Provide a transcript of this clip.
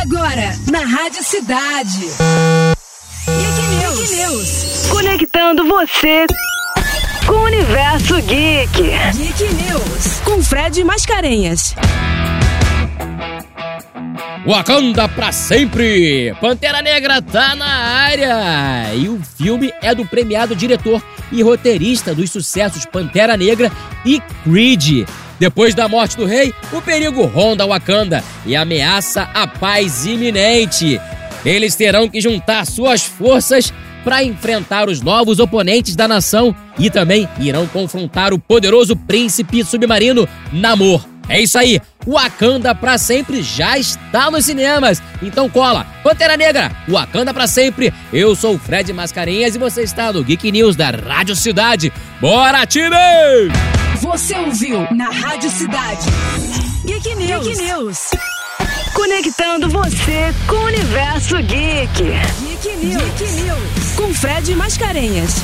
Agora, na Rádio Cidade. Geek News. Geek News. Conectando você com o universo geek. Geek News. Com Fred Mascarenhas. Wakanda pra sempre! Pantera Negra tá na área! E o filme é do premiado diretor e roteirista dos sucessos Pantera Negra e Creed. Depois da morte do rei, o perigo ronda Wakanda e ameaça a paz iminente. Eles terão que juntar suas forças para enfrentar os novos oponentes da nação e também irão confrontar o poderoso príncipe submarino Namor. É isso aí, Wakanda pra sempre já está nos cinemas. Então cola, Pantera Negra, Wakanda pra sempre. Eu sou o Fred Mascarenhas e você está no Geek News da Rádio Cidade. Bora, time! Você ouviu na Rádio Cidade. Geek News. Geek News. Conectando você com o universo geek. Geek News. Geek News. Com Fred Mascarenhas.